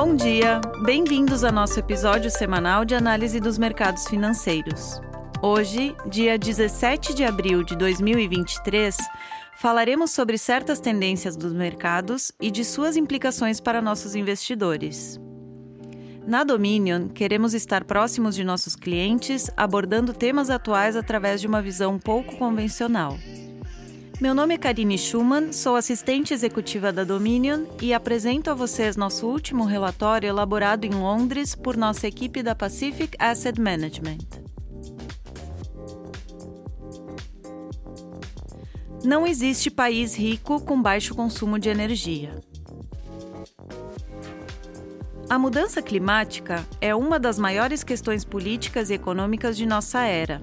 Bom dia! Bem-vindos ao nosso episódio semanal de análise dos mercados financeiros. Hoje, dia 17 de abril de 2023, falaremos sobre certas tendências dos mercados e de suas implicações para nossos investidores. Na Dominion, queremos estar próximos de nossos clientes, abordando temas atuais através de uma visão pouco convencional. Meu nome é Karine Schumann, sou assistente executiva da Dominion e apresento a vocês nosso último relatório elaborado em Londres por nossa equipe da Pacific Asset Management. Não existe país rico com baixo consumo de energia. A mudança climática é uma das maiores questões políticas e econômicas de nossa era,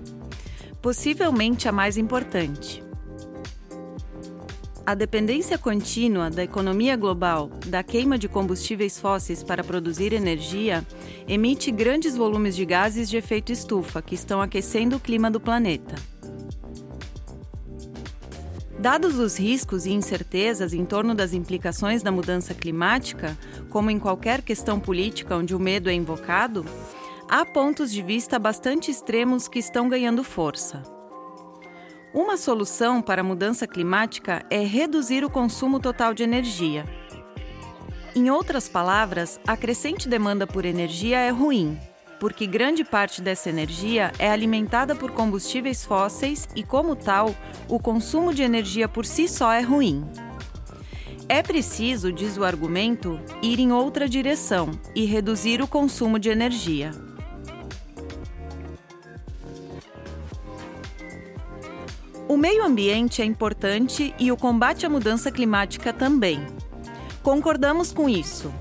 possivelmente a mais importante. A dependência contínua da economia global da queima de combustíveis fósseis para produzir energia emite grandes volumes de gases de efeito estufa que estão aquecendo o clima do planeta. Dados os riscos e incertezas em torno das implicações da mudança climática, como em qualquer questão política onde o medo é invocado, há pontos de vista bastante extremos que estão ganhando força. Uma solução para a mudança climática é reduzir o consumo total de energia. Em outras palavras, a crescente demanda por energia é ruim, porque grande parte dessa energia é alimentada por combustíveis fósseis e, como tal, o consumo de energia por si só é ruim. É preciso, diz o argumento, ir em outra direção e reduzir o consumo de energia. O meio ambiente é importante e o combate à mudança climática também. Concordamos com isso.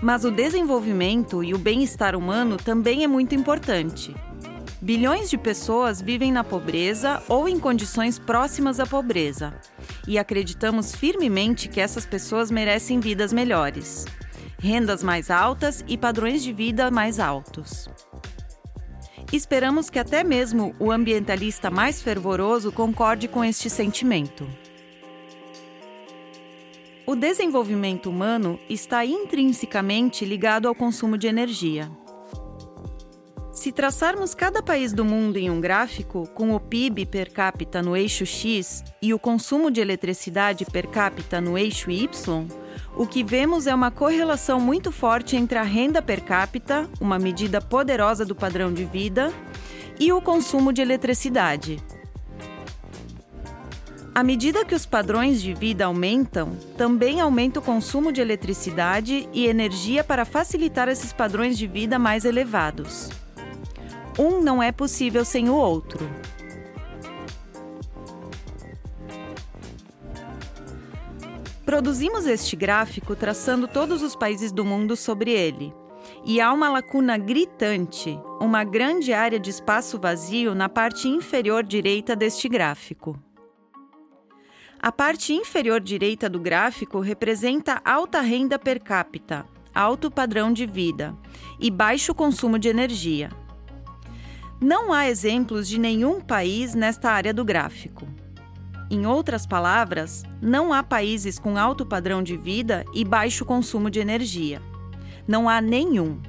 Mas o desenvolvimento e o bem-estar humano também é muito importante. Bilhões de pessoas vivem na pobreza ou em condições próximas à pobreza, e acreditamos firmemente que essas pessoas merecem vidas melhores, rendas mais altas e padrões de vida mais altos. Esperamos que até mesmo o ambientalista mais fervoroso concorde com este sentimento. O desenvolvimento humano está intrinsecamente ligado ao consumo de energia. Se traçarmos cada país do mundo em um gráfico, com o PIB per capita no eixo X e o consumo de eletricidade per capita no eixo Y, o que vemos é uma correlação muito forte entre a renda per capita, uma medida poderosa do padrão de vida, e o consumo de eletricidade. À medida que os padrões de vida aumentam, também aumenta o consumo de eletricidade e energia para facilitar esses padrões de vida mais elevados. Um não é possível sem o outro. Produzimos este gráfico traçando todos os países do mundo sobre ele. E há uma lacuna gritante, uma grande área de espaço vazio na parte inferior direita deste gráfico. A parte inferior direita do gráfico representa alta renda per capita, alto padrão de vida e baixo consumo de energia. Não há exemplos de nenhum país nesta área do gráfico. Em outras palavras, não há países com alto padrão de vida e baixo consumo de energia. Não há nenhum.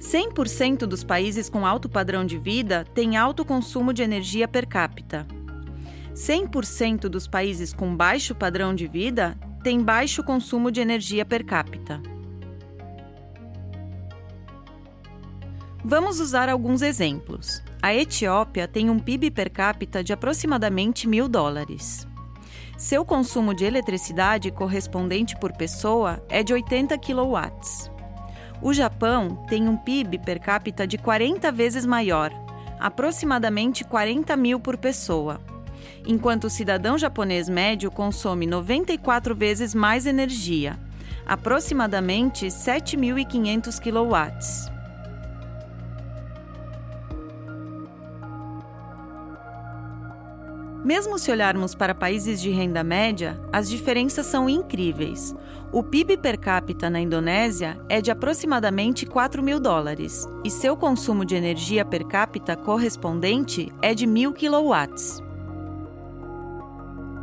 100% dos países com alto padrão de vida têm alto consumo de energia per capita. 100% dos países com baixo padrão de vida têm baixo consumo de energia per capita. Vamos usar alguns exemplos. A Etiópia tem um PIB per capita de aproximadamente mil dólares. Seu consumo de eletricidade correspondente por pessoa é de 80 kW. O Japão tem um PIB per capita de 40 vezes maior, aproximadamente 40 mil por pessoa, enquanto o cidadão japonês médio consome 94 vezes mais energia, aproximadamente 7.500 kW. Mesmo se olharmos para países de renda média, as diferenças são incríveis. O PIB per capita na Indonésia é de aproximadamente 4 mil dólares e seu consumo de energia per capita correspondente é de 1.000 kW.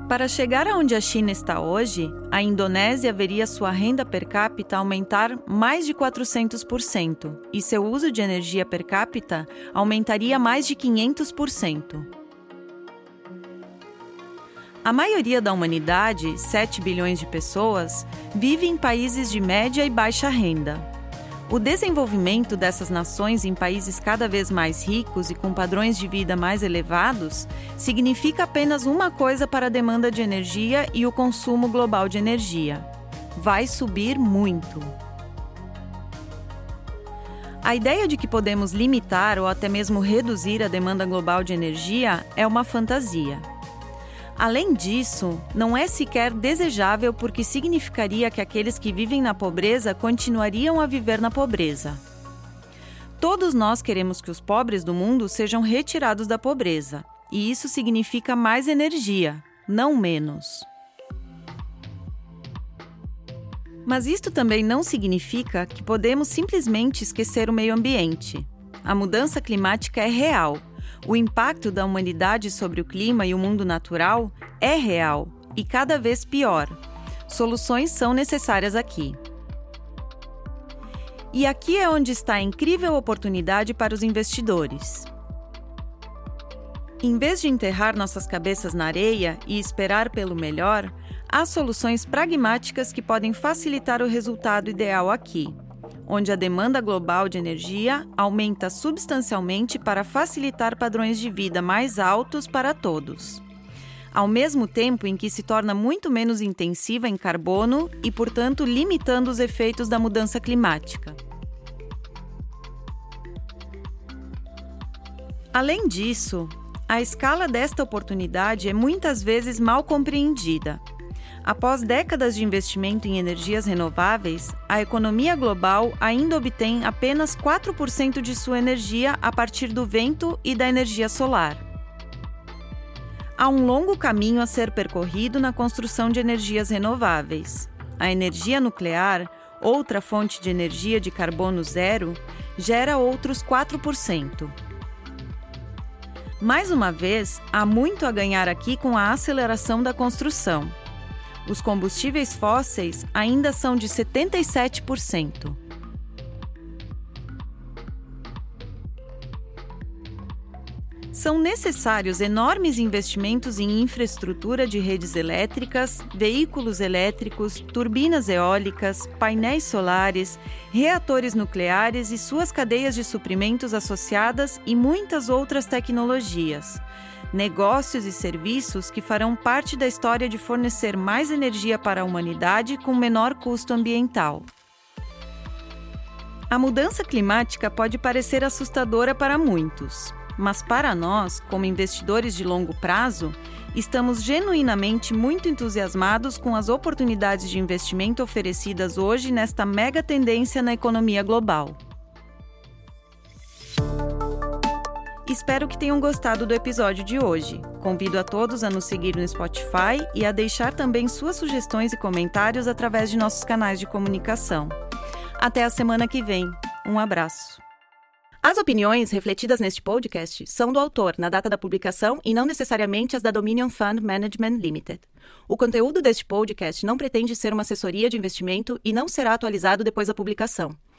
Para chegar aonde a China está hoje, a Indonésia veria sua renda per capita aumentar mais de 400% e seu uso de energia per capita aumentaria mais de 500%. A maioria da humanidade, 7 bilhões de pessoas, vive em países de média e baixa renda. O desenvolvimento dessas nações em países cada vez mais ricos e com padrões de vida mais elevados significa apenas uma coisa para a demanda de energia e o consumo global de energia: vai subir muito. A ideia de que podemos limitar ou até mesmo reduzir a demanda global de energia é uma fantasia. Além disso, não é sequer desejável porque significaria que aqueles que vivem na pobreza continuariam a viver na pobreza. Todos nós queremos que os pobres do mundo sejam retirados da pobreza, e isso significa mais energia, não menos. Mas isto também não significa que podemos simplesmente esquecer o meio ambiente. A mudança climática é real o impacto da humanidade sobre o clima e o mundo natural é real e cada vez pior. Soluções são necessárias aqui. E aqui é onde está a incrível oportunidade para os investidores. Em vez de enterrar nossas cabeças na areia e esperar pelo melhor, há soluções pragmáticas que podem facilitar o resultado ideal aqui onde a demanda global de energia aumenta substancialmente para facilitar padrões de vida mais altos para todos. Ao mesmo tempo em que se torna muito menos intensiva em carbono e, portanto, limitando os efeitos da mudança climática. Além disso, a escala desta oportunidade é muitas vezes mal compreendida Após décadas de investimento em energias renováveis, a economia global ainda obtém apenas 4% de sua energia a partir do vento e da energia solar. Há um longo caminho a ser percorrido na construção de energias renováveis. A energia nuclear, outra fonte de energia de carbono zero, gera outros 4%. Mais uma vez, há muito a ganhar aqui com a aceleração da construção. Os combustíveis fósseis ainda são de 77%. São necessários enormes investimentos em infraestrutura de redes elétricas, veículos elétricos, turbinas eólicas, painéis solares, reatores nucleares e suas cadeias de suprimentos associadas e muitas outras tecnologias negócios e serviços que farão parte da história de fornecer mais energia para a humanidade com menor custo ambiental. A mudança climática pode parecer assustadora para muitos, mas para nós, como investidores de longo prazo, estamos genuinamente muito entusiasmados com as oportunidades de investimento oferecidas hoje nesta mega tendência na economia global. Espero que tenham gostado do episódio de hoje. Convido a todos a nos seguir no Spotify e a deixar também suas sugestões e comentários através de nossos canais de comunicação. Até a semana que vem. Um abraço. As opiniões refletidas neste podcast são do autor na data da publicação e não necessariamente as da Dominion Fund Management Limited. O conteúdo deste podcast não pretende ser uma assessoria de investimento e não será atualizado depois da publicação.